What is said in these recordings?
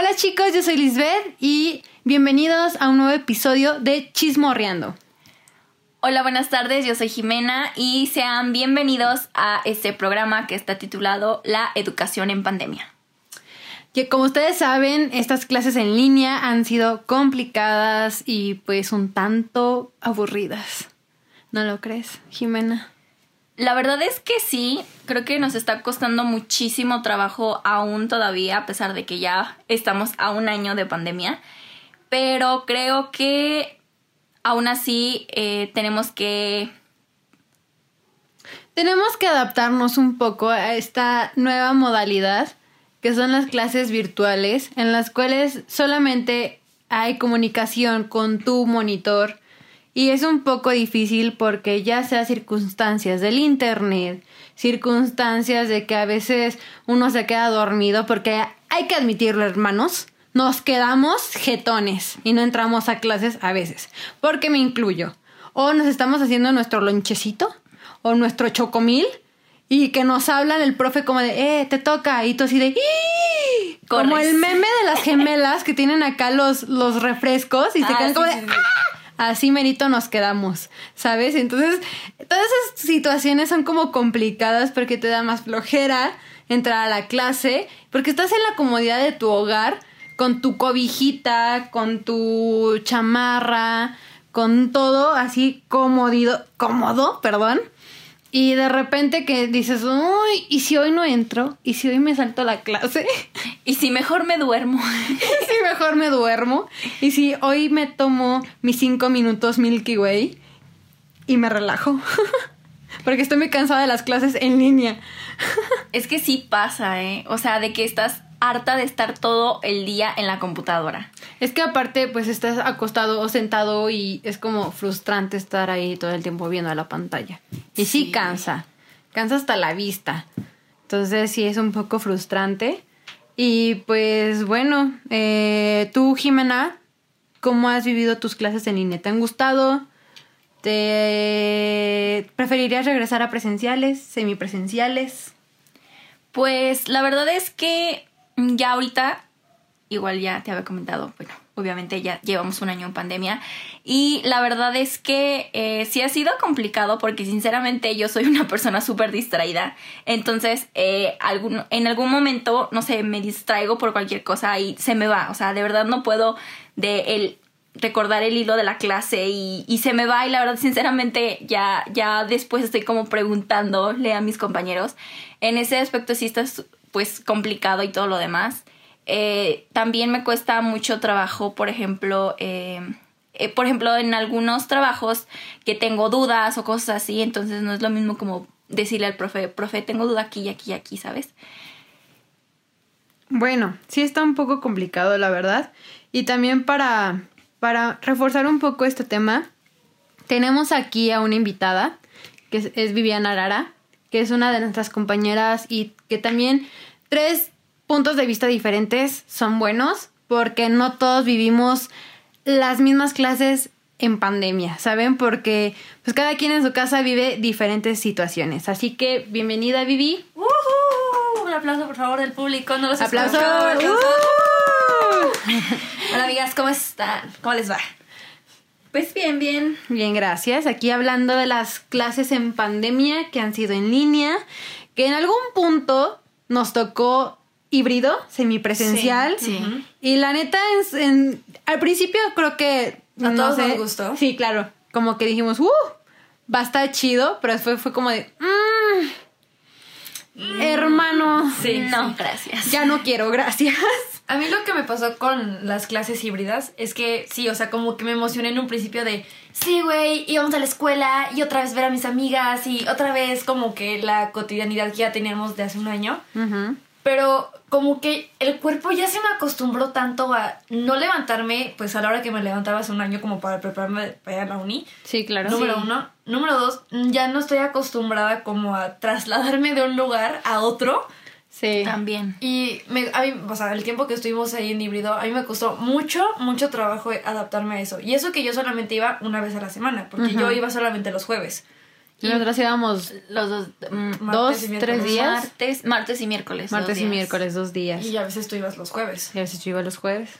Hola chicos, yo soy Lisbeth y bienvenidos a un nuevo episodio de Chismorreando. Hola, buenas tardes, yo soy Jimena y sean bienvenidos a este programa que está titulado La educación en pandemia. Que como ustedes saben, estas clases en línea han sido complicadas y pues un tanto aburridas. ¿No lo crees, Jimena? La verdad es que sí, creo que nos está costando muchísimo trabajo aún todavía, a pesar de que ya estamos a un año de pandemia. Pero creo que aún así eh, tenemos que... Tenemos que adaptarnos un poco a esta nueva modalidad que son las clases virtuales en las cuales solamente hay comunicación con tu monitor y es un poco difícil porque ya sea circunstancias del internet, circunstancias de que a veces uno se queda dormido porque hay que admitirlo hermanos, nos quedamos jetones y no entramos a clases a veces, porque me incluyo. O nos estamos haciendo nuestro lonchecito o nuestro chocomil y que nos hablan el profe como de, eh, te toca, y tú así de, como el meme de las gemelas que tienen acá los, los refrescos y se Ah, quedan sí, como de, sí, sí. ¡ah! Así merito nos quedamos, ¿sabes? Entonces, todas esas situaciones son como complicadas porque te da más flojera entrar a la clase, porque estás en la comodidad de tu hogar, con tu cobijita, con tu chamarra, con todo así comodido, cómodo, perdón. Y de repente que dices, uy, ¿y si hoy no entro? ¿Y si hoy me salto la clase? Y si mejor me duermo. ¿Y si mejor me duermo? ¿Y si hoy me tomo mis cinco minutos Milky Way y me relajo? Porque estoy muy cansada de las clases en línea. es que sí pasa, ¿eh? O sea, de que estás harta de estar todo el día en la computadora. Es que aparte, pues estás acostado o sentado y es como frustrante estar ahí todo el tiempo viendo a la pantalla. Y sí, Sí. cansa, cansa hasta la vista. Entonces sí es un poco frustrante. Y pues bueno, eh, tú Jimena, ¿cómo has vivido tus clases en línea? ¿Te han gustado? ¿Te preferirías regresar a presenciales, semipresenciales? Pues la verdad es que ya ahorita, igual ya te había comentado, bueno, obviamente ya llevamos un año en pandemia y la verdad es que eh, sí ha sido complicado porque sinceramente yo soy una persona súper distraída, entonces eh, algún, en algún momento, no sé, me distraigo por cualquier cosa y se me va, o sea, de verdad no puedo de el recordar el hilo de la clase y, se me va y la verdad sinceramente ya, ya después estoy como preguntándole a mis compañeros. En ese aspecto sí está pues complicado y todo lo demás. Eh, también me cuesta mucho trabajo, por ejemplo, eh, eh, por ejemplo, en algunos trabajos que tengo dudas o cosas así, entonces no es lo mismo como decirle al profe, profe, tengo duda aquí y aquí y aquí, ¿sabes? Bueno, sí está un poco complicado, la verdad. Y también para, para reforzar un poco este tema, tenemos aquí a una invitada, que es, es Viviana Arara, que es una de nuestras compañeras y que también tres puntos de vista diferentes son buenos, porque no todos vivimos las mismas clases en pandemia, ¿saben? Porque pues cada quien en su casa vive diferentes situaciones. Así que bienvenida Vivi. ¡Uhú! Un aplauso, por favor, del público. No los. Aplauso. ¡Uh! Hola, amigas, ¿cómo están? ¿Cómo les va? Pues bien, bien. Bien, gracias. Aquí hablando de las clases en pandemia que han sido en línea, que en algún punto nos tocó híbrido, semipresencial. Sí, sí. Y la neta, en, en- al principio creo que... ¿A no todos sé, nos gustó? Sí, claro. Como que dijimos, ¡uh! Va a estar chido, pero después fue como de... "Mm, hermano, Sí, no, sí. gracias. ya no quiero, gracias. A mí lo que me pasó con las clases híbridas es que sí, o sea, como que me emocioné en un principio de, sí, güey, íbamos a la escuela y otra vez ver a mis amigas y otra vez como que la cotidianidad que ya teníamos de hace un año. Ujú. Pero como que el cuerpo ya se me acostumbró tanto a no levantarme, pues a la hora que me levantaba hace un año como para prepararme para ir a la uni. Sí, claro. Número Sí. uno. Número dos, ya no estoy acostumbrada como a trasladarme de un lugar a otro. Sí. También. Y me, a mí, o sea, el tiempo que estuvimos ahí en híbrido, a mí me costó mucho, mucho trabajo adaptarme a eso. Y eso que yo solamente iba una vez a la semana, porque yo iba solamente los jueves. Y nosotros íbamos Los dos, mm, dos, y miércoles. tres días. martes, martes y miércoles. martes dos y días. miércoles, dos días. Y a veces tú ibas los jueves. Y a veces yo iba los jueves.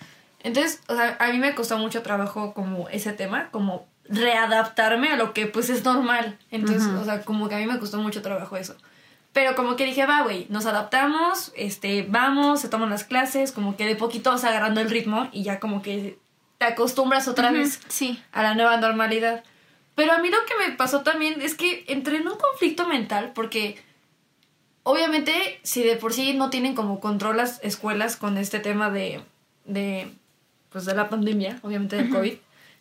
Entonces, o sea, a mí me costó mucho trabajo como ese tema, como readaptarme a lo que pues es normal. Entonces, o sea, como que a mí me costó mucho trabajo eso. Pero como que dije, va, güey, nos adaptamos, este, vamos, se toman las clases, como que de poquito vas agarrando el ritmo y ya como que te acostumbras otra vez Sí. a la nueva normalidad. Pero a mí lo que me pasó también es que entré en un conflicto mental porque obviamente si de por sí no tienen como control las escuelas con este tema de, de pues de la pandemia, obviamente del COVID,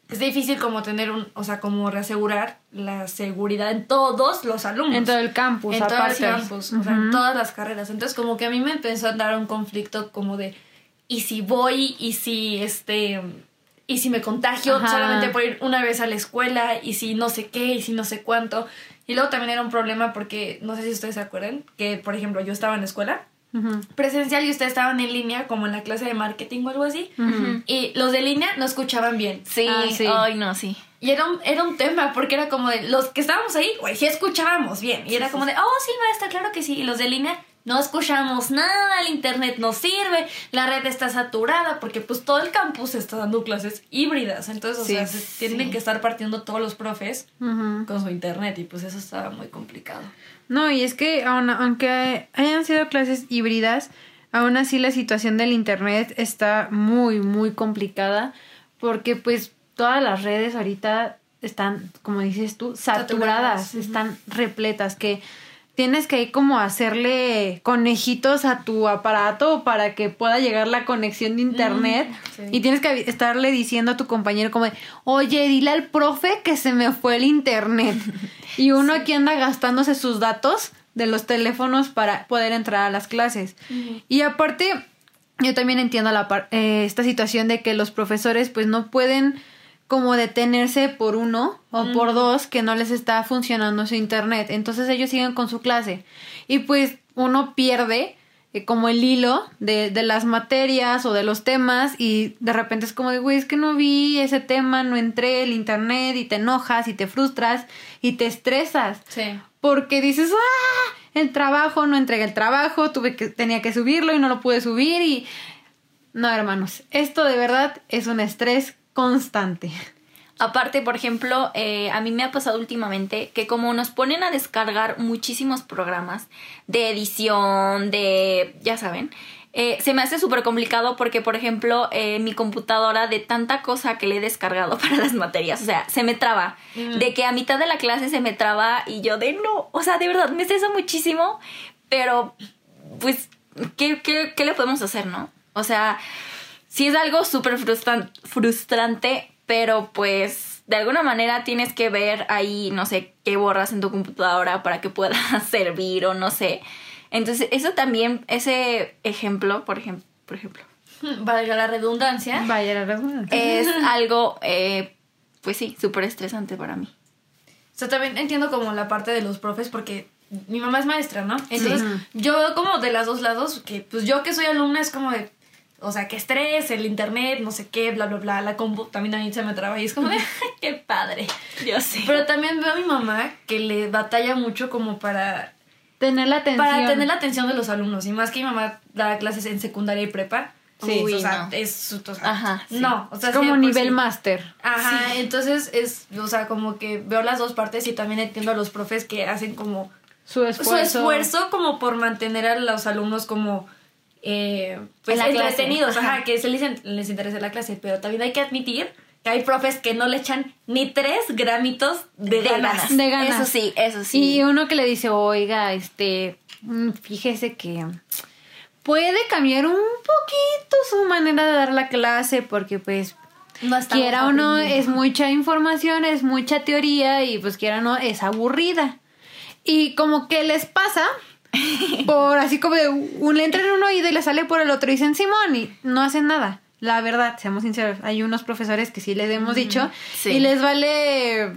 es difícil como tener un, o sea, como reasegurar la seguridad en todos los alumnos. En todo el campus, en todo el aparte. campus, o sea, en todas las carreras. Entonces como que a mí me empezó a dar un conflicto como de, ¿y si voy? ¿Y si este... Y si me contagio Ajá. solamente por ir una vez a la escuela, y si no sé qué, y si no sé cuánto. Y luego también era un problema porque, no sé si ustedes se acuerdan, que por ejemplo yo estaba en la escuela presencial y ustedes estaban en línea, como en la clase de marketing o algo así. Y los de línea no escuchaban bien. Sí. Ah, sí. Ay, no, sí. Y era un, era un tema, porque era como de los que estábamos ahí, güey, sí escuchábamos bien. Y era como de, oh, sí, maestra, claro que sí. Y los de línea no escuchamos nada, el internet no sirve, la red está saturada, porque pues todo el campus está dando clases híbridas. Entonces, o sea, se tienen que estar partiendo todos los profes con su internet y pues eso estaba muy complicado. No, y es que aun- aunque hayan sido clases híbridas, aún así la situación del internet está muy, muy complicada porque pues todas las redes ahorita están, como dices tú, saturadas, están repletas, que tienes que ir como hacerle conejitos a tu aparato para que pueda llegar la conexión de internet sí. y tienes que estarle diciendo a tu compañero como de, oye, dile al profe que se me fue el internet. Y uno aquí anda gastándose sus datos de los teléfonos para poder entrar a las clases. Y aparte, yo también entiendo la par- eh, esta situación de que los profesores pues no pueden como detenerse por uno o por dos que no les está funcionando su internet. Entonces ellos siguen con su clase. Y pues uno pierde eh, como el hilo de, de las materias o de los temas y de repente es como de, güey, es que no vi ese tema, no entré el internet y te enojas y te frustras y te estresas Sí. porque dices, ah, el trabajo, no entregué el trabajo, tuve que, tenía que subirlo y no lo pude subir y... No, hermanos, esto de verdad es un estrés constante. Aparte, por ejemplo, eh, a mí me ha pasado últimamente que como nos ponen a descargar muchísimos programas de edición, de, ya saben, eh, se me hace súper complicado porque, por ejemplo, eh, mi computadora de tanta cosa que le he descargado para las materias, o sea, se me traba. De que a mitad de la clase se me traba y yo de no, o sea, de verdad, me estresa muchísimo, pero pues, ¿qué, qué, qué le podemos hacer, no? O sea, sí es algo súper frustran- frustrante, pero pues de alguna manera tienes que ver ahí, no sé, qué borras en tu computadora para que pueda servir o no sé. Entonces, eso también, ese ejemplo, por ejemplo, por ejemplo, Valga la redundancia. Vaya la redundancia. es algo, eh, pues sí, súper estresante para mí. O sea, también entiendo como la parte de los profes porque mi mamá es maestra, ¿no? Entonces, yo como de las dos lados, que pues yo que soy alumna es como de, o sea, que estrés, el internet, no sé qué, bla, bla, bla, la compu también a mí se me traba y es como de, qué padre. Yo sé. Pero también veo a mi mamá que le batalla mucho como para, Tener la atención. para tener la atención de los alumnos. Y más que mi mamá da clases en secundaria y prepa. Sí. o sea, no. es, o sea, Ajá, sí. no, o sea, es como sí, pues, nivel sí. máster. Ajá, entonces es, o sea, como que veo las dos partes y también entiendo a los profes que hacen como Su esfuerzo. su esfuerzo como por mantener a los alumnos como eh, pues la clase. entretenidos, ajá, Ajá. que se les, les interese la clase, pero también hay que admitir que hay profes que no le echan ni tres gramitos de, De ganas. De ganas. Eso sí, eso sí. Y uno que le dice, oiga, este, mm, fíjese que puede cambiar un poquito su manera de dar la clase porque pues No quiera o no es mucha información, es mucha teoría y pues quiera o no es aburrida. Y como que les pasa por así como de un le entra en un oído y le sale por el otro y dicen Simón y no hacen nada. La verdad, seamos sinceros, hay unos profesores que sí les hemos dicho sí. y les vale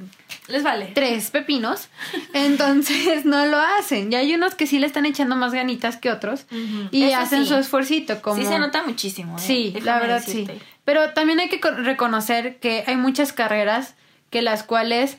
Les vale. tres pepinos, entonces no lo hacen. Y hay unos que sí le están echando más ganitas que otros y Eso hacen sí. su esfuercito. Como... Sí se nota muchísimo. ¿eh? Sí, Déjame la verdad sí. Pero también hay que co- reconocer que hay muchas carreras que las cuales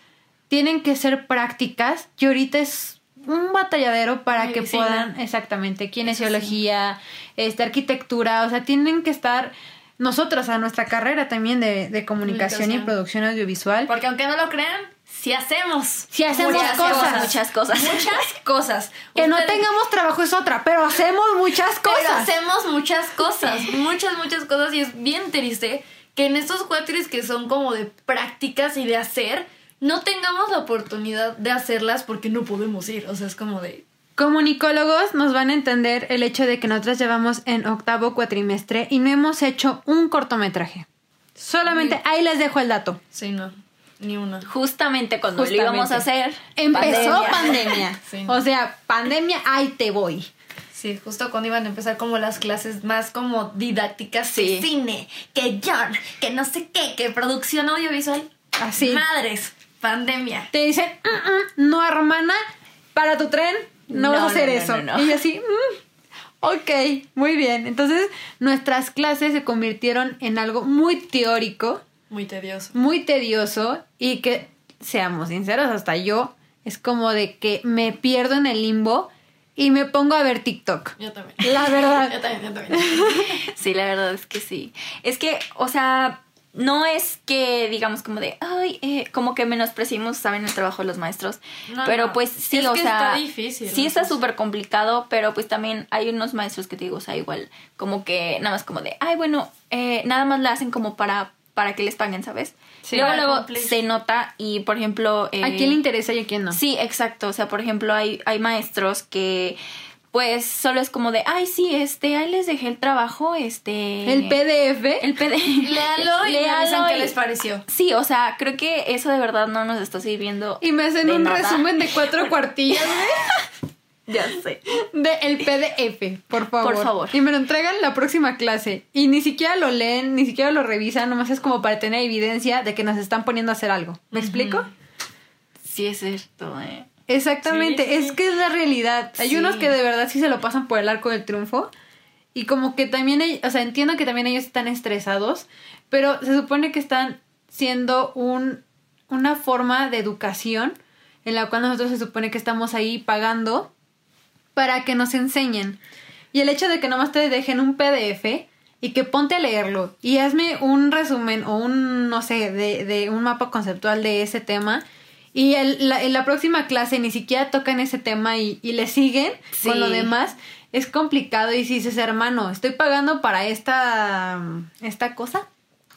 tienen que ser prácticas y ahorita es un batalladero para que puedan, exactamente, kinesiología, este, arquitectura, o sea, tienen que estar nosotros a nuestra carrera también de, de comunicación y producción audiovisual. Porque aunque no lo crean, sí hacemos. Sí hacemos Muchas cosas. Muchas cosas. Muchas cosas. Que no tengamos trabajo es otra, pero hacemos muchas Pero cosas. hacemos muchas cosas, muchas, muchas cosas y es bien triste que en estos cuatres que son como de prácticas y de hacer, no tengamos la oportunidad de hacerlas porque no podemos ir. O sea, es como de... Comunicólogos nos van a entender el hecho de que nosotros llevamos en octavo cuatrimestre y no hemos hecho un cortometraje. Solamente ahí les dejo el dato. Sí, no, ni una. Justamente cuando Justamente. lo íbamos a hacer. Empezó pandemia. Sí. O sea, pandemia, ahí te voy. Sí, justo cuando iban a empezar como las clases más como didácticas, Sí. que cine, que guion, que no sé qué, que producción audiovisual. Así. Madres, pandemia. Te dicen, "Mm, mm, no, hermana, para tu tren no, No, vas a hacer no, eso. no, no. Y yo así, "Mm, ok, muy bien. Entonces, nuestras clases se convirtieron en algo muy teórico, Muy tedioso. muy tedioso y que, seamos sinceros, hasta yo es como de que me pierdo en el limbo y me pongo a ver TikTok. Yo también. La verdad. Yo también, yo también. Sí, la verdad es que sí. Es que, o sea, no es que digamos como de, ay, eh, como que menospreciamos, saben, el trabajo de los maestros. No, pero pues sí, Es o que sea. está difícil, Sí, está súper complicado, pero pues también hay unos maestros que te digo, o sea, igual, como que nada más como de, ay, bueno, eh, nada más la hacen como para, para que les paguen, ¿sabes? Sí, luego, luego cumplir. se nota y, por ejemplo. eh, ¿A quién le interesa y a quién no? Sí, exacto. O sea, por ejemplo, hay, hay maestros que pues solo es como de, ay, sí, este, ahí les dejé el trabajo, este... El PDF. El PDF. Léalo y me avisan Léalo qué y- les pareció. Sí, o sea, creo que eso de verdad no nos está sirviendo. Y me hacen un nada. resumen de cuatro cuartillas güey, Ya sé. de el PDF, por favor. Por favor. Y me lo entregan la próxima clase. Y ni siquiera lo leen, ni siquiera lo revisan, nomás es como para tener evidencia de que nos están poniendo a hacer algo. ¿Me explico? Sí, es cierto, eh. Exactamente, Sí, sí, es sí. que es la realidad. Hay unos que de verdad sí se lo pasan por el arco del triunfo. Y como que también, hay- o sea, entiendo que también ellos están estresados, pero se supone que están siendo un, una forma de educación en la cual nosotros se supone que estamos ahí pagando para que nos enseñen. Y el hecho de que nomás te dejen un PDF y que ponte a leerlo y hazme un resumen o un, no sé, de, de un mapa conceptual de ese tema. Y el- la, en la próxima clase ni siquiera tocan ese tema y, y le siguen Sí. con lo demás. Es complicado y si dices, hermano, estoy pagando para esta, esta cosa.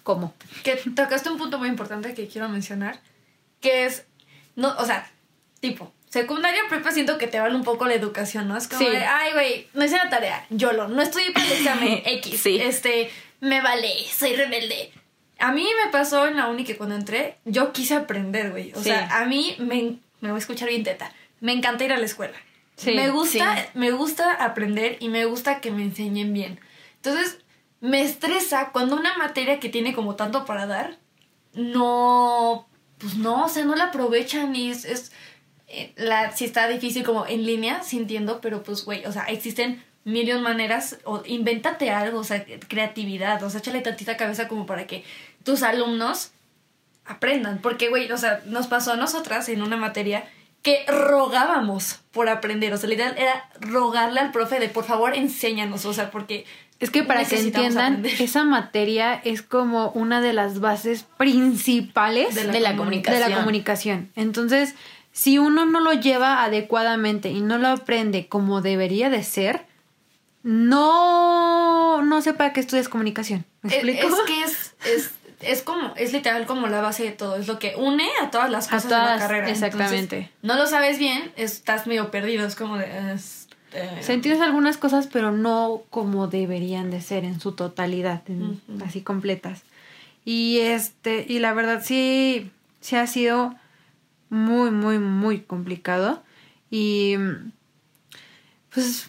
¿Cómo? Que tocaste un punto muy importante que quiero mencionar, que es, no, o sea, tipo, secundaria prepa siento que te vale un poco la educación, ¿no? Es como Sí. de, ay, güey, no hice la tarea, yo lo, no estudié para el examen X, Sí. este, me vale, soy rebelde. A mí me pasó en la uni que cuando entré, yo quise aprender, güey. O Sí. sea, a mí me, me voy a escuchar bien teta. Me encanta ir a la escuela. Sí, me gusta, sí. me gusta aprender y me gusta que me enseñen bien. Entonces, me estresa cuando una materia que tiene como tanto para dar, no, pues no, o sea, no la aprovechan y es, es eh, la, si está difícil como en línea, sí entiendo, pero pues, güey, o sea, existen mil y un maneras, o invéntate algo, o sea, creatividad, o sea, échale tantita cabeza como para que tus alumnos aprendan, porque, güey, o sea, nos pasó a nosotras en una materia que rogábamos por aprender, o sea, la idea era rogarle al profe de, por favor, enséñanos, o sea, porque... Es que para que entiendan, aprender. esa materia es como una de las bases principales De la de la comuni- comunicación. de la comunicación. Entonces, si uno no lo lleva adecuadamente y no lo aprende como debería de ser, no, no sé para qué estudias comunicación. ¿Me Es, explico? es que es, es, es como, es literal como la base de todo, es lo que une a todas las A cosas de la todas, carrera. exactamente. Entonces, no lo sabes bien, estás medio perdido, es como de... entiendes algunas cosas, pero no como deberían de ser en su totalidad, en- así completas. Y este, y la verdad sí, sí ha sido muy, muy, muy complicado. Y pues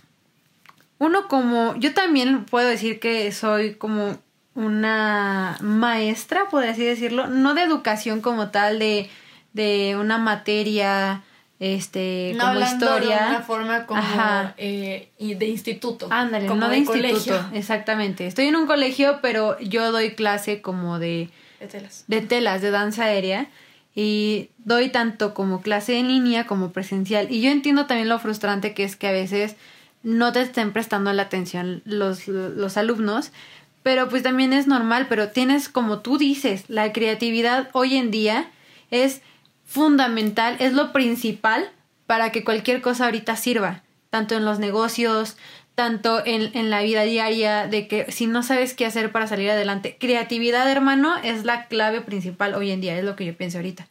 uno como, yo también puedo decir que soy como una maestra, por así decirlo, no de educación como tal, de, de una materia, este, no como historia. de una forma como Ajá. eh, de instituto. Ándale, como no de, instituto, colegio. exactamente. Estoy en un colegio, pero yo doy clase como de, De telas. de telas, de danza aérea. y doy tanto como clase en línea como presencial. Y yo entiendo también lo frustrante que es que a veces no te estén prestando la atención los, los alumnos, pero pues también es normal, pero tienes, como tú dices, la creatividad hoy en día es fundamental, es lo principal para que cualquier cosa ahorita sirva, tanto en los negocios, tanto en, en, la vida diaria, de que si no sabes qué hacer para salir adelante, creatividad, hermano, es la clave principal hoy en día, es lo que yo pienso ahorita.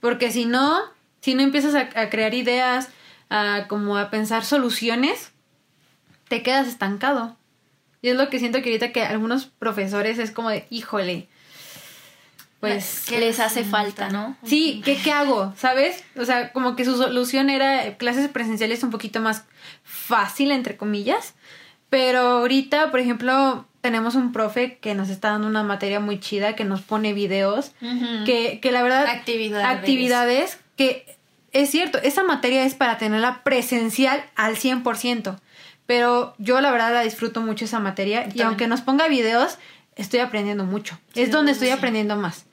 Porque si no, si no empiezas a, a, crear ideas, a como a pensar soluciones, te quedas estancado. Y es lo que siento que ahorita que algunos profesores es como de, híjole, pues que les hace falta, ¿no? Sí, ¿qué, ¿qué hago? ¿Sabes? O sea, como que su solución era clases presenciales un poquito más fácil, entre comillas. Pero ahorita, por ejemplo, tenemos un profe que nos está dando una materia muy chida, que nos pone videos, uh -huh. que, que la verdad... Actividades. Actividades que es cierto, esa materia es para tenerla presencial al 100%. Pero yo la verdad la disfruto mucho esa materia También. y aunque nos ponga videos, estoy aprendiendo mucho. Sí, es donde estoy sí. aprendiendo más,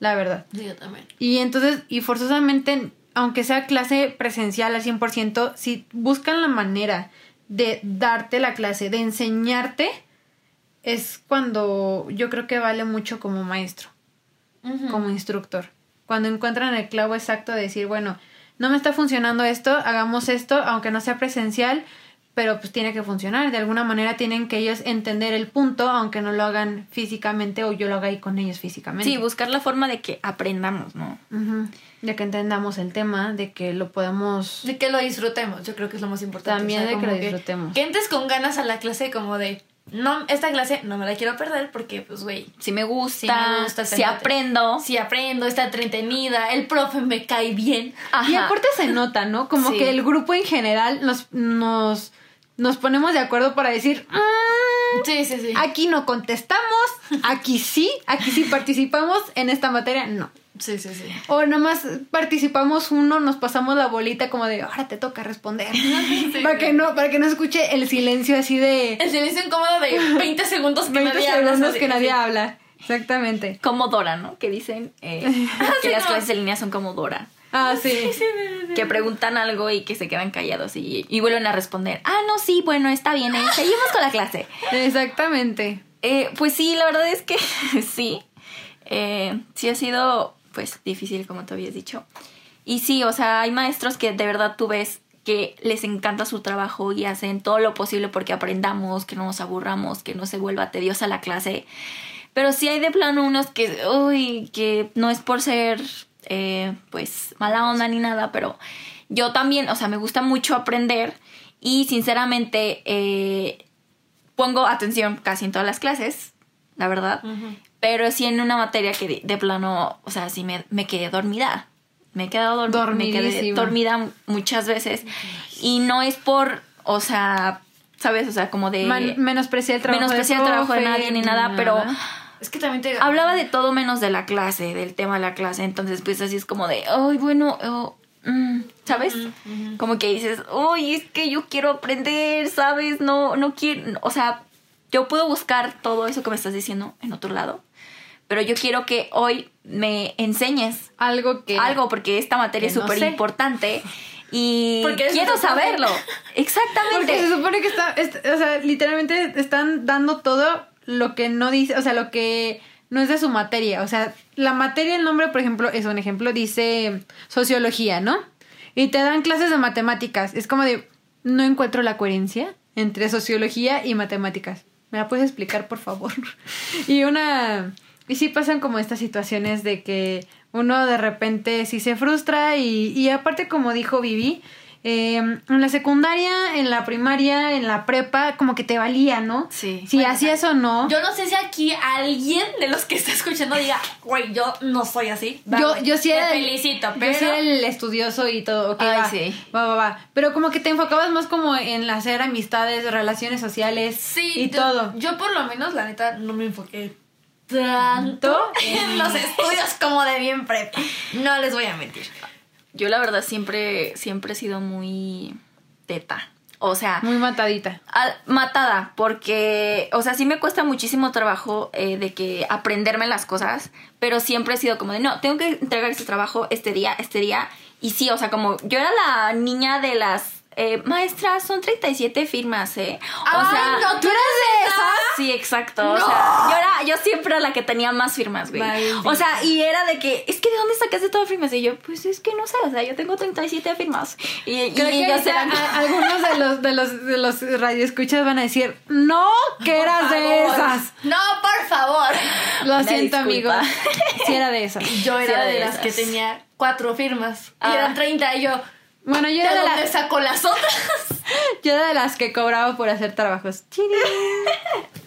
la verdad. Sí, yo también. Y entonces, y forzosamente, aunque sea clase presencial al 100%, si buscan la manera de darte la clase, de enseñarte, es cuando yo creo que vale mucho como maestro, uh -huh. como instructor. Cuando encuentran el clavo exacto de decir, bueno, no me está funcionando esto, hagamos esto, aunque no sea presencial, pero pues tiene que funcionar. De alguna manera tienen que ellos entender el punto, aunque no lo hagan físicamente o yo lo haga ahí con ellos físicamente. Sí, buscar la forma de que aprendamos, ¿no? Uh -huh. De que entendamos el tema, de que lo podamos... De que lo disfrutemos, yo creo que es lo más importante. También o sea, de que lo disfrutemos. Que, que entres con ganas a la clase como de... No, esta clase no me la quiero perder porque, pues, güey. Si me gusta, si, me gusta, si aprendo. Si aprendo, está entretenida, el profe me cae bien. Ajá. Y aparte se nota, ¿no? Como sí. que el grupo en general nos, nos nos ponemos de acuerdo para decir, mm, sí, sí, sí. aquí no contestamos, aquí sí, aquí sí participamos, en esta materia no. Sí, sí, sí. O nomás participamos uno, nos pasamos la bolita como de, ahora te toca responder. Sí, para que no, para que no escuche el silencio así de. El silencio incómodo de 20 segundos que 20 nadie segundos habla. que nadie habla. Exactamente. Como Dora, ¿no? Que dicen eh, que las no. clases en línea son como Dora. Ah, sí. sí, sí, sí. Que preguntan algo y que se quedan callados y, y, vuelven a responder. Ah, no, sí, bueno, está bien, eh, seguimos con la clase. Exactamente. Eh, pues sí, la verdad es que sí. Eh, sí ha sido, pues, difícil, como te habías dicho. Y sí, o sea, hay maestros que de verdad tú ves que les encanta su trabajo y hacen todo lo posible porque aprendamos, que no nos aburramos, que no se vuelva tediosa la clase. Pero sí hay de plano unos que, uy, que no es por ser eh, pues mala onda ni nada, pero yo también, o sea, me gusta mucho aprender y sinceramente eh, pongo atención casi en todas las clases, la verdad. Pero sí en una materia que de, de plano, o sea, sí me, me, quedé dormida. Me he quedado dor me quedé dormida muchas veces y no es por, o sea, ¿sabes? O sea, como de... Man, menospreciar el trabajo, menospreciar de, el trabajo de nadie ni nada, nada. pero... Es que también te... Hablaba de todo menos de la clase, del tema de la clase. Entonces, pues así es como de, ay, bueno, oh, mm, ¿sabes? Uh -huh, uh -huh. Como que dices, uy, es que yo quiero aprender, ¿sabes? No, no quiero, o sea, yo puedo buscar todo eso que me estás diciendo en otro lado. Pero yo quiero que hoy me enseñes algo que... Algo, porque esta materia es súper no importante. Y quiero saberlo. Exactamente. Porque se supone que está, es, o sea, literalmente están dando todo lo que no dice, o sea, lo que no es de su materia. O sea, la materia, el nombre, por ejemplo, es un ejemplo, dice sociología, ¿no? Y te dan clases de matemáticas. Es como de, no encuentro la coherencia entre sociología y matemáticas. ¿Me la puedes explicar, por favor? y una... Y sí pasan como estas situaciones de que uno de repente sí se frustra y, y aparte, como dijo Vivi, eh, en la secundaria, en la primaria, en la prepa, como que te valía, ¿no? Sí. Si bueno, hacías o no. Yo no sé si aquí alguien de los que está escuchando diga, güey, yo no soy así. Yo, yo sí era. Te felicito, pero. Yo sí era el estudioso y todo, ok, Ay, va, sí. va, va, va. Pero como que te enfocabas más como en hacer amistades, relaciones sociales sí, y yo, todo. Yo, por lo menos, la neta, no me enfoqué tanto en los estudios como de bien prepa. No les voy a mentir. Yo la verdad siempre, siempre he sido muy teta. O sea, Muy matadita. al- matada, porque, o sea, sí me cuesta muchísimo trabajo eh, de que aprenderme las cosas, pero siempre he sido como de, no, tengo que entregar este trabajo este día, este día. Y sí, o sea, como yo era la niña de las... Eh, maestras, son 37 firmas, ¿eh? O Ay, sea, no, ¿tú eras de esas? Sí, exacto. O sea, yo era, yo siempre era la que tenía más firmas, güey. O sea, y era de que, es que ¿de dónde sacaste todas firmas? Y yo, pues es que no sé, o sea, yo tengo 37 firmas. Y, y Creo que ellos eran. a- algunos de los, de los, de los radioescuchas van a decir, no, que eras de Por favor. esas. No, por favor. Lo siento, amigo. disculpa. Sí era de esas. Yo Sí, era de de las esas. que tenía cuatro firmas. Y Ah. eran 30 y yo, Bueno, yo ¿de era, de dónde la- sacó las otras? yo era de las que cobraba por hacer trabajos. Chiri.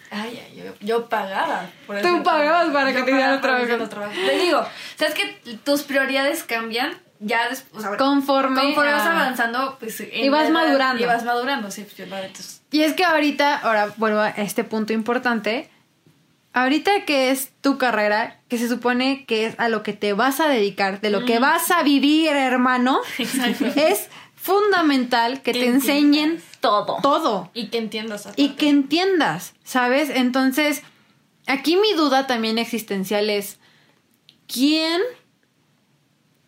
Ay, ay, yo, yo pagaba. Por Tú hacer pagabas trabajo. para Yo que te dieran trabajo. Te digo, ¿sabes que tus prioridades cambian? Ya después, o sea, Conforme conforme vas avanzando, pues. Y vas edad, madurando. Y vas madurando, sí, pues, yo entonces, Y es que ahorita, ahora vuelvo a este punto importante. Ahorita que es tu carrera, que se supone que es a lo que te vas a dedicar, de lo que vas a vivir, hermano, Exacto. es fundamental que Que te enseñen Todo. todo Y que entiendas. y que entiendas, ¿sabes? Entonces, aquí mi duda también existencial es, ¿quién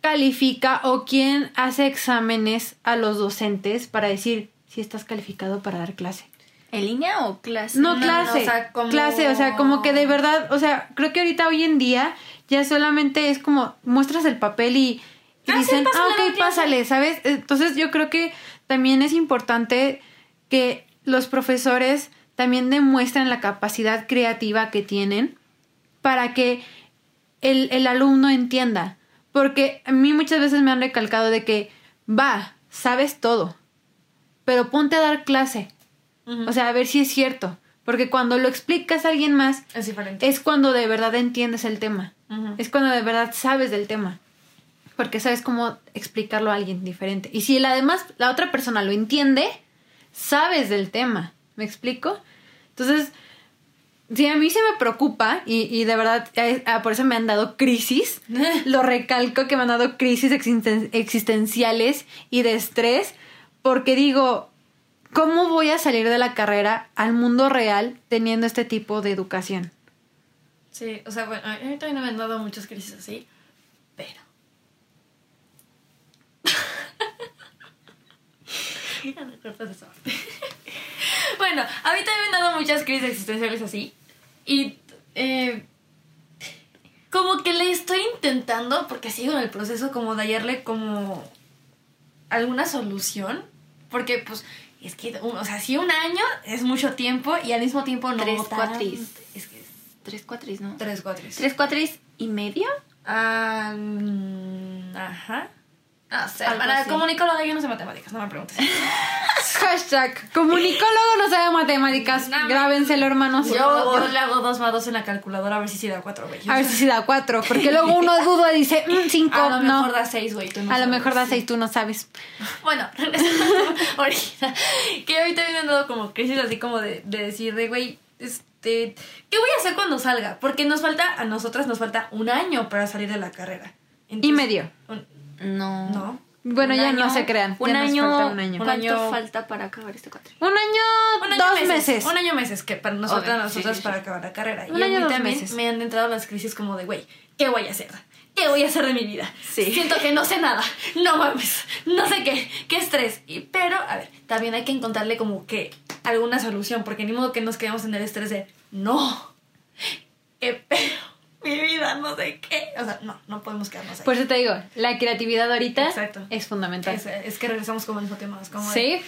califica o quién hace exámenes a los docentes para decir si estás calificado para dar clase? ¿En línea o clase? No, no, clase. o sea, como- Clase, o sea, como que de verdad, o sea, creo que ahorita hoy en día ya solamente es como muestras el papel y, y Ah, sí, dicen, pásale ah, ok, clase". pásale, ¿sabes? Entonces yo creo que también es importante que los profesores también demuestren la capacidad creativa que tienen para que el, el alumno entienda. Porque a mí muchas veces me han recalcado de que, va, sabes todo, pero ponte a dar clase. O sea, a ver si es cierto. Porque cuando lo explicas a alguien más, es diferente. es cuando de verdad entiendes el tema. Es cuando de verdad sabes del tema. Porque sabes cómo explicarlo a alguien diferente. Y si la además la otra persona lo entiende, sabes del tema. ¿Me explico? Entonces, si a mí se me preocupa, y, y de verdad por eso me han dado crisis, lo recalco que me han dado crisis existen- existenciales y de estrés, porque digo, ¿cómo voy a salir de la carrera al mundo real teniendo este tipo de educación? Sí, o sea, bueno, a mí también me han dado muchas crisis así, pero... Bueno, a mí también me han dado muchas crisis existenciales así. Y eh, como que le estoy intentando, porque sigo en el proceso como de hallarle como alguna solución. Porque pues es que, un- o sea, sí un año es mucho tiempo y al mismo tiempo no Tres tanto. cuatris. Es que es Tres cuatris, ¿no? tres cuatris. ¿Tres cuatris y medio? Ajá. Ah, o sea, Algo para comunicóloga yo no sé matemáticas, no me preguntes. Hashtag comunicólogo no sabe matemáticas. No. Grábenselo, hermanos. yo, yo le hago dos más dos en la calculadora a ver si sí da cuatro, güey. A ver si sí da cuatro. Porque luego uno duda y dice, "Mm, cinco. A lo no. mejor da seis, güey. tú no a lo mejor da seis, tú no sabes. Bueno, regresando ahorita. Que ahorita han dado como crisis así como de, de decir de, güey, este, ¿qué voy a hacer cuando salga? Porque nos falta, a nosotras nos falta un año para salir de la carrera. Y medio. un- No. no. Bueno, Un ya año- no se crean. Un ya nos año. falta un año. Un ¿Cuánto año- falta para acabar este cuatri? Un año, Un año dos meses. Un año meses, que para nosotras, Ok, sí, nosotras sí, sí. para acabar la carrera. Un y año, a mí dos también meses. me han entrado las crisis como de, güey, ¿qué voy a hacer? ¿Qué voy a hacer de mi vida? Sí. Siento que no sé nada. No mames. No sé qué. Qué estrés. Y, pero, a ver, también hay que encontrarle como que alguna solución, porque ni modo que nos quedemos en el estrés de, no. ¿Qué pedo? Mi vida, no sé qué. O sea, no, no podemos quedarnos ahí. Por eso te digo, la creatividad ahorita Exacto. es fundamental. es, es que regresamos como al mismo tema. es como de- Sí.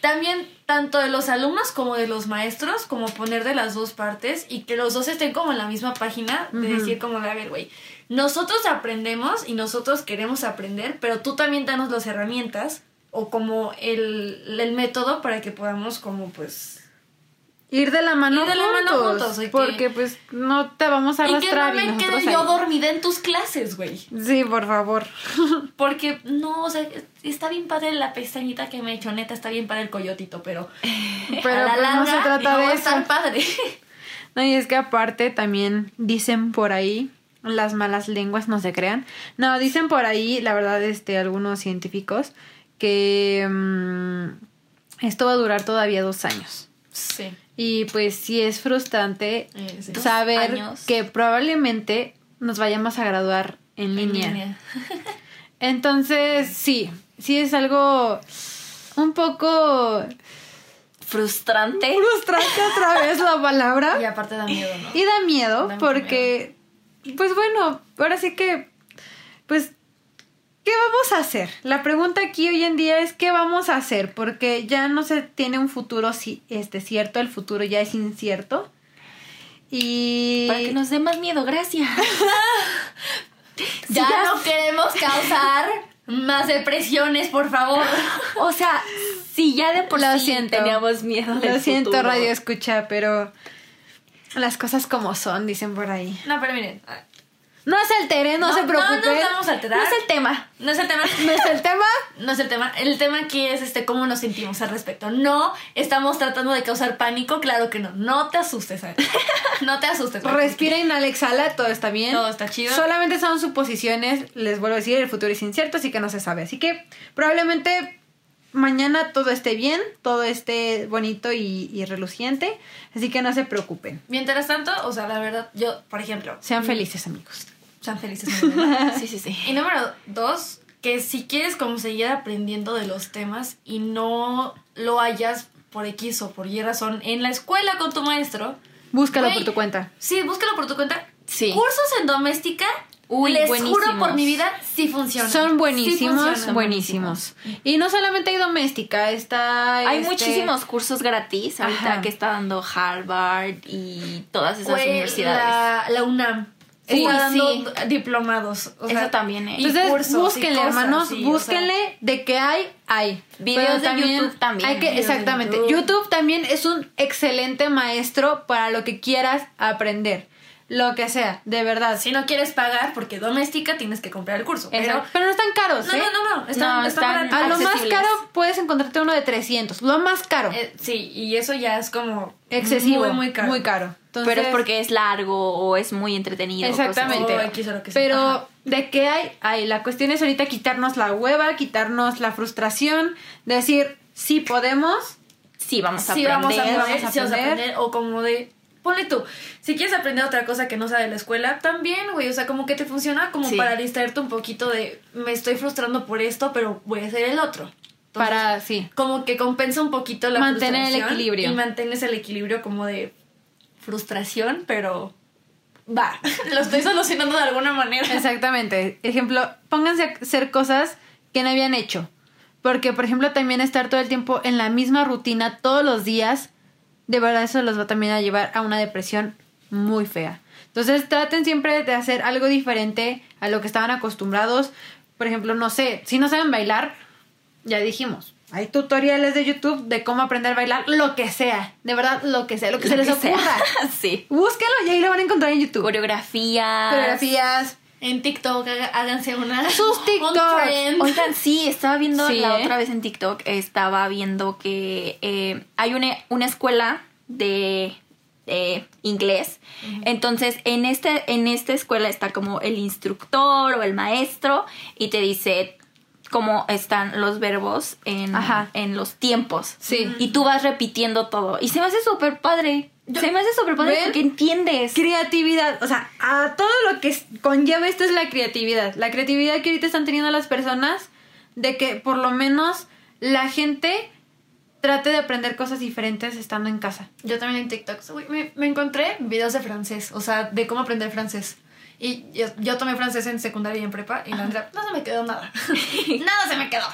también tanto de los alumnos como de los maestros, como poner de las dos partes y que los dos estén como en la misma página de decir como de, a ver, güey, nosotros aprendemos y nosotros queremos aprender, pero tú también danos las herramientas o como el, el método para que podamos como pues... Ir de la mano Ir de la mano juntos. porque pues no te vamos a Y que no arrastrar. me quede yo dormida en tus clases, güey. Sí, por favor. Porque, no, o sea, está bien padre la pestañita que me he hecho, neta, está bien para el coyotito, pero... Pero a la pues, no se trata no de eso. estar padre. No, y es que aparte también dicen por ahí, las malas lenguas no se crean. No, dicen por ahí, la verdad, este, algunos científicos, que mm, esto va a durar todavía dos años. Sí. Y pues sí es frustrante sí. saber años. que probablemente nos vayamos a graduar en línea. Entonces, sí, sí es algo un poco Frustrante. frustrante otra vez la palabra. Y aparte da miedo, ¿no? Y da miedo Da porque, pues bueno, ahora sí que, pues, ¿qué vamos a hacer? La pregunta aquí hoy en día es ¿qué vamos a hacer? Porque ya no se tiene un futuro si, este, cierto, el futuro ya es incierto. Y... Para que nos dé más miedo, gracias. Ya Ya no queremos causar más depresiones, por favor. O sea, si ya de por Lo sí siento. teníamos miedo del Lo siento, futuro. radio escucha, pero las cosas como son, dicen por ahí. No, pero miren. No se alteren, no, No, se no preocupen. nos vamos a alterar. No es el tema. No es el tema. ¿No es el tema? No es el tema. El tema aquí es este cómo nos sentimos al respecto. No estamos tratando de causar pánico, claro que no. No te asustes, Ari. No te asustes. Respira, inhala, exhala, todo está bien. Todo está chido. Solamente son suposiciones, les vuelvo a decir, el futuro es incierto, así que no se sabe. Así que probablemente mañana todo esté bien, todo esté bonito y, y reluciente, así que no se preocupen. Mientras tanto, o sea, la verdad, yo, por ejemplo, Sean felices, amigos. sean felices. Sí, sí, sí. Y número dos, que si quieres como seguir aprendiendo de los temas y no lo hayas por X o por Y razón en la escuela con tu maestro, Búscalo por tu cuenta. sí, búscalo por tu cuenta. Sí. Cursos en doméstica, Uy, les juro por mi vida, sí funcionan. Son Sí buenísimos, funcionan. buenísimos. Y no solamente hay doméstica, está... Hay este, muchísimos cursos gratis ahorita Ajá. que está dando Harvard y todas esas universidades. La, la UNAM. Sí, está dando sí. diplomados. O Eso sea, también, ¿eh? y Entonces, cursos búsquenle, cosas, hermanos, sí, o sea, búsquenle de que hay, hay. Videos de YouTube también. Hay que, Videos de exactamente. YouTube. YouTube. también es un excelente maestro para lo que quieras aprender. Lo que sea, de verdad. si no quieres pagar porque doméstica tienes que comprar el curso. Pero, Exacto. Pero no están caros, no, ¿eh? no, no, no, están, No, están están baratos. A lo más caro puedes encontrarte uno de 300. Lo más caro. Eh, sí, y eso ya es como excesivo. Muy, muy caro. Muy caro. Entonces, Pero es porque es largo o es muy entretenido. Exactamente. O X o lo que sea. Pero Ajá. de qué hay, hay. La cuestión es ahorita quitarnos la hueva, quitarnos la frustración, decir, sí podemos. Sí, vamos a sí aprender. vamos a aprender, vamos a sí vamos a aprender. aprender, o como de ponle tú, si quieres aprender otra cosa que no sea de la escuela, también, güey, o sea, como que te funciona como Sí. para distraerte un poquito de me estoy frustrando por esto, pero voy a hacer el otro. Entonces, para, sí. como que compensa un poquito la Mantener el equilibrio. y mantienes el equilibrio como de frustración, pero va, lo estoy solucionando de alguna manera. Exactamente. Ejemplo, pónganse a hacer cosas que no habían hecho. Porque, por ejemplo, también estar todo el tiempo en la misma rutina todos los días, de verdad eso los va también a llevar a una depresión muy fea. Entonces traten siempre de hacer algo diferente a lo que estaban acostumbrados. Por ejemplo, no sé, si no saben bailar, ya dijimos, hay tutoriales de YouTube de cómo aprender a bailar, lo que sea, de verdad, lo que sea, lo que se Lo les que sea. ocurra. sí. Búsquenlo y ahí lo van a encontrar en YouTube. Coreografías. Coreografías, En TikTok háganse una Sus trend. Oigan, sí, estaba viendo Sí, la ¿eh? otra vez en TikTok, estaba viendo que eh, hay una, una escuela de eh, inglés. Entonces, en, este, en esta escuela está como el instructor o el maestro y te dice cómo están los verbos en, en los tiempos. Sí. Y tú vas repitiendo todo. Y se me hace súper padre. Yo- se me hace padre ¿Ven? porque entiendes. creatividad, o sea, a todo lo que conlleva esto es la creatividad. La creatividad que ahorita están teniendo las personas de que por lo menos la gente trate de aprender cosas diferentes estando en casa. Yo también en TikTok. Uy, me, me encontré videos de francés, o sea, de cómo aprender francés. Y yo, yo tomé francés en secundaria y en prepa y la neta, no se me quedó nada. nada se me quedó.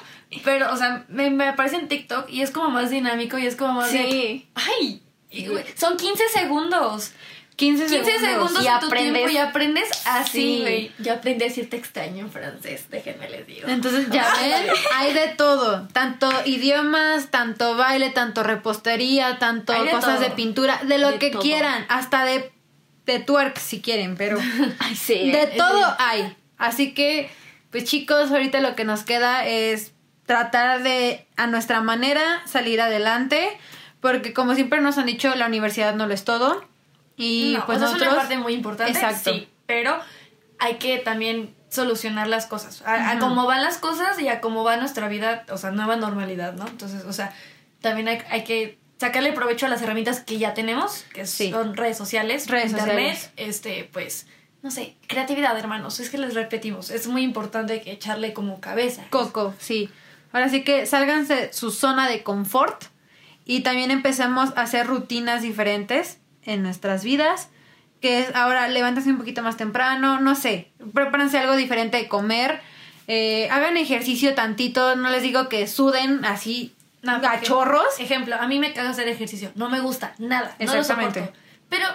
Pero, o sea, me, me aparece en TikTok y es como más dinámico y es como más de... Sí. ¡Ay! Son 15 segundos. 15 15 segundos. segundos Y de tu aprendes- tiempo y aprendes así, Sí. Yo aprendí a decir te extraño en francés, déjenme les digo. Entonces ya ven, hay de todo, tanto idiomas, tanto baile, tanto repostería, tanto de cosas todo. de pintura, de lo De que todo. quieran, hasta de, de twerk si quieren, pero Ay, sí. de todo hay. Así que, pues chicos, ahorita lo que nos queda es tratar de, a nuestra manera, salir adelante. Porque como siempre nos han dicho, la universidad no lo es todo. Y No, pues o sea, nosotros... es una parte muy importante. Exacto. Sí, pero hay que también solucionar las cosas. A, a cómo van las cosas y a cómo va nuestra vida, o sea, nueva normalidad, ¿no? Entonces, o sea, también hay, hay que sacarle provecho a las herramientas que ya tenemos, que Sí. son redes sociales, Redes internet, sociales. este, pues, no sé, creatividad, hermanos. Es que les repetimos, es muy importante que echarle como cabeza. Coco, sí. Ahora sí que sálganse su zona de confort y también empecemos a hacer rutinas diferentes en nuestras vidas. Que es ahora levántense un poquito más temprano, no sé, prepárense algo diferente de comer, eh, hagan ejercicio tantito, no les digo que suden así No, porque, gachorros. Ejemplo, a mí me caga hacer ejercicio. No me gusta, nada. No lo Exactamente. soporto. Pero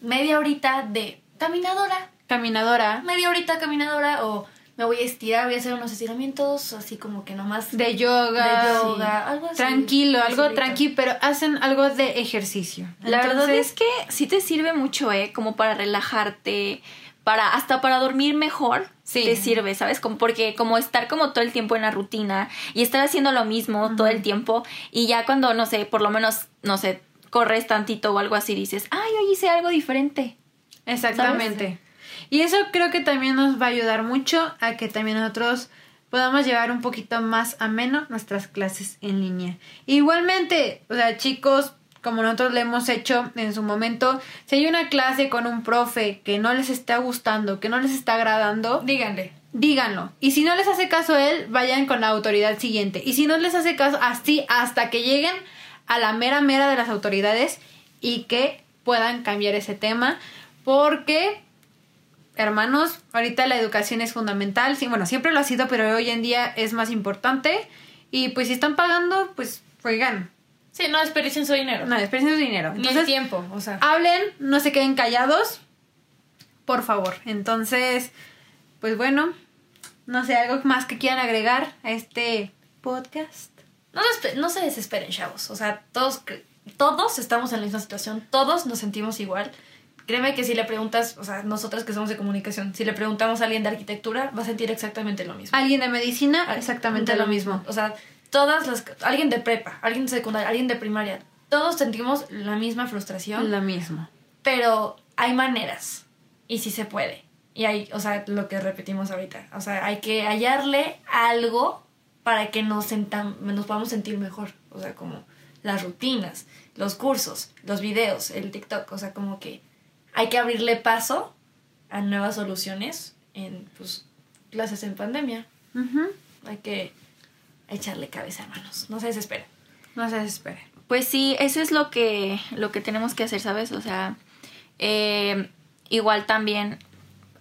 media horita de caminadora, Caminadora, media horita caminadora o me voy a estirar, voy a hacer unos estiramientos, así como que nomás de yoga, de yoga, algo así. tranquilo, algo tranquilo, pero hacen algo de ejercicio. La verdad es que sí te sirve mucho, ¿eh? Como para relajarte, para hasta para dormir mejor. Sí. Te sirve, ¿sabes? Como porque como estar como todo el tiempo en la rutina y estar haciendo lo mismo todo el tiempo y ya cuando, no sé, por lo menos, no sé, corres tantito o algo así, dices, ay, hoy hice algo diferente. Exactamente. Y eso creo que también nos va a ayudar mucho a que también nosotros podamos llevar un poquito más ameno nuestras clases en línea. Igualmente, o sea, chicos, como nosotros le hemos hecho en su momento, si hay una clase con un profe que no les está gustando, que no les está agradando, Díganle. díganlo. Y si no les hace caso él, vayan con la autoridad siguiente. Y si no les hace caso, así hasta que lleguen a la mera mera de las autoridades y que puedan cambiar ese tema. Porque, hermanos, ahorita la educación es fundamental. Sí, bueno, siempre lo ha sido, pero hoy en día es más importante. Y pues si están pagando, pues oigan, Sí, no desperdicien su dinero. no, desperdicien su dinero. Ni Entonces, el tiempo, o sea. hablen, no se queden callados, por favor. Entonces, pues bueno, no sé, algo más que quieran agregar a este podcast. No, no se desesperen, chavos. O sea, todos, todos estamos en la misma situación, todos nos sentimos igual. Créeme que si le preguntas, o sea, nosotras que somos de comunicación, si le preguntamos a alguien de arquitectura, va a sentir exactamente lo mismo. Alguien de medicina, exactamente lo mismo. O sea, todas las... Alguien de prepa, alguien de secundaria, alguien de primaria, todos sentimos la misma frustración, Lo mismo. pero hay maneras y sí se puede. Y hay, o sea, lo que repetimos ahorita, o sea, hay que hallarle algo para que nos, sentam- nos podamos sentir mejor. O sea, como las rutinas, los cursos, los videos, el TikTok, o sea, como que hay que abrirle paso a nuevas soluciones en, pues, clases en pandemia. Hay que echarle cabeza, hermanos. No se desesperen. No se desesperen. Pues sí, eso es lo que, lo que tenemos que hacer, ¿sabes? O sea, eh, igual también,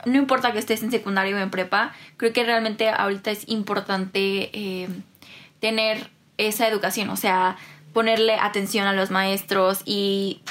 no importa que estés en secundario o en prepa, creo que realmente ahorita es importante eh, tener esa educación, o sea, ponerle atención a los maestros y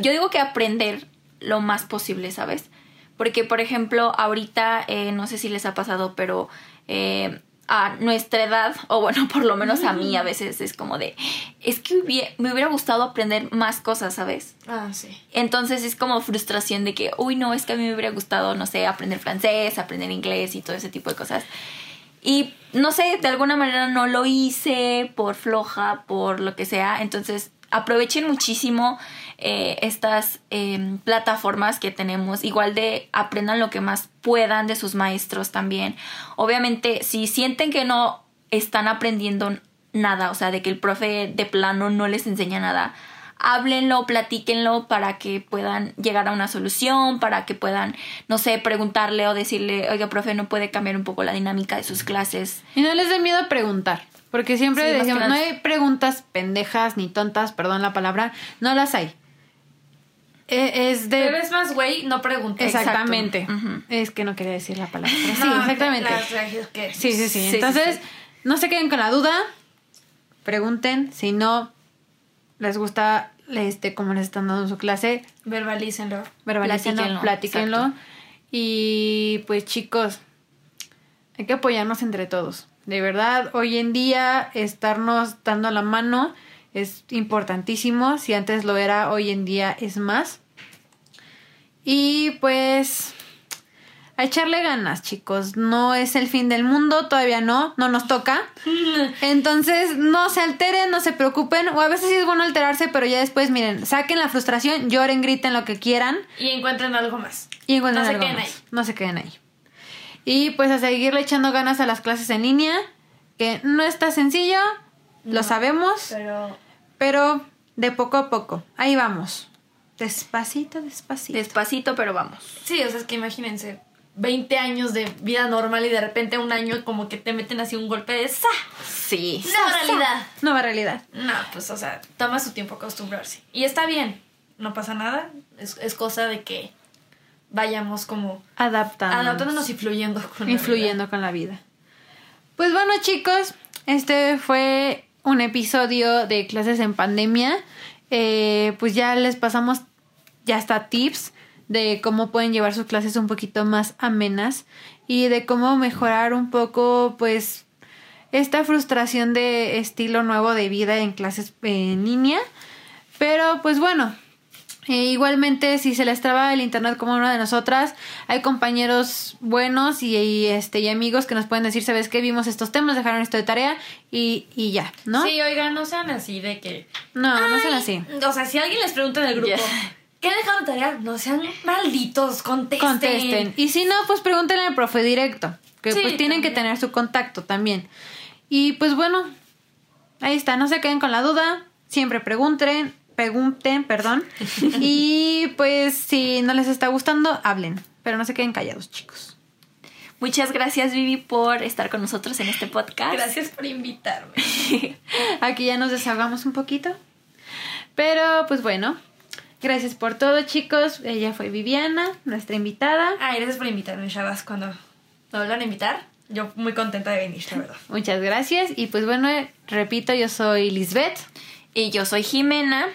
yo digo que aprender lo más posible, ¿sabes? Porque, por ejemplo, ahorita, eh, no sé si les ha pasado, pero eh, a nuestra edad, o bueno, por lo menos a mí a veces es como de, es que me hubiera gustado aprender más cosas, ¿sabes? Ah, sí. Entonces es como frustración de que, uy, no, es que a mí me hubiera gustado, no sé, aprender francés, aprender inglés y todo ese tipo de cosas. Y no sé, de alguna manera no lo hice por floja, por lo que sea. Entonces aprovechen muchísimo eh, estas eh, plataformas que tenemos. Igual de aprendan lo que más puedan de sus maestros también. Obviamente, si sienten que no están aprendiendo nada, o sea, de que el profe de plano no les enseña nada, háblenlo, platíquenlo para que puedan llegar a una solución, para que puedan, no sé, preguntarle o decirle, oiga, profe, no puede cambiar un poco la dinámica de sus clases. Y no les dé miedo preguntar. Porque siempre Sí, decimos, no hay preguntas pendejas ni tontas, perdón la palabra, no las hay. E- Es de... Te ves más güey, no preguntes. Exacto. Exactamente. Es que no quería decir la palabra. pero sí, No, exactamente. que- Sí, sí, sí. Entonces, sí. no se queden con la duda. Pregunten. Si no les gusta este cómo les están dando su clase, Verbalícenlo. verbalícenlo, Platíquenlo, platíquenlo. Y pues chicos, hay que apoyarnos entre todos. De verdad, hoy en día estarnos dando la mano es importantísimo. Si antes lo era, hoy en día es más. Y pues a echarle ganas, chicos. No es el fin del mundo, todavía no, no nos toca. Entonces, no se alteren, no se preocupen. O a veces sí es bueno alterarse, pero ya después, miren, saquen la frustración, lloren, griten lo que quieran Y encuentren algo más. y encuentren No se queden más. ahí. No se queden ahí. Y pues a seguirle echando ganas a las clases en línea, que no está sencillo, lo sabemos, Pero pero de poco a poco. Ahí vamos. Despacito, despacito. Despacito, pero vamos. sí, o sea, es que imagínense 20 años de vida normal y de repente un año como que te meten así un golpe de ¡sa! Sí. Nueva realidad. Nueva realidad. No, pues, o sea, toma su tiempo acostumbrarse. Y está bien, no pasa nada. Es, es cosa de que vayamos como Adaptándonos. adaptándonos y fluyendo con la influyendo con la vida. Pues bueno, chicos, este fue un episodio de clases en pandemia. Eh, pues ya les pasamos ya hasta tips de cómo pueden llevar sus clases un poquito más amenas y de cómo mejorar un poco, pues, esta frustración de estilo nuevo de vida en clases en línea. Pero, pues bueno, eh, igualmente, si se les traba el internet como una de nosotras, hay compañeros buenos y, y, este y amigos que nos pueden decir, ¿sabes qué? Vimos estos temas, dejaron esto de tarea y, y ya, ¿no? Sí, oigan, no sean así de que. No, no sean así. O sea, si alguien les pregunta en el grupo. ¿qué han dejado de tarea? No sean malditos, contesten. Contesten. Y si no, pues pregúntenle al profe directo, que Sí, pues tienen que tener su contacto también. Y pues bueno, ahí está, no se queden con la duda, siempre pregunten, pregunten, perdón. y pues si no les está gustando, hablen, pero no se queden callados, chicos. Muchas gracias, Vivi, por estar con nosotros en este podcast. Gracias por invitarme. Aquí ya nos desahogamos un poquito. Pero pues bueno, gracias por todo, chicos. Ella fue Viviana, nuestra invitada. Ay, gracias por invitarme, Chavas. Cuando me vuelvan a invitar, yo muy contenta de venir, la verdad. Muchas gracias. Y pues bueno, repito, yo soy Lisbeth. Y yo soy Jimena.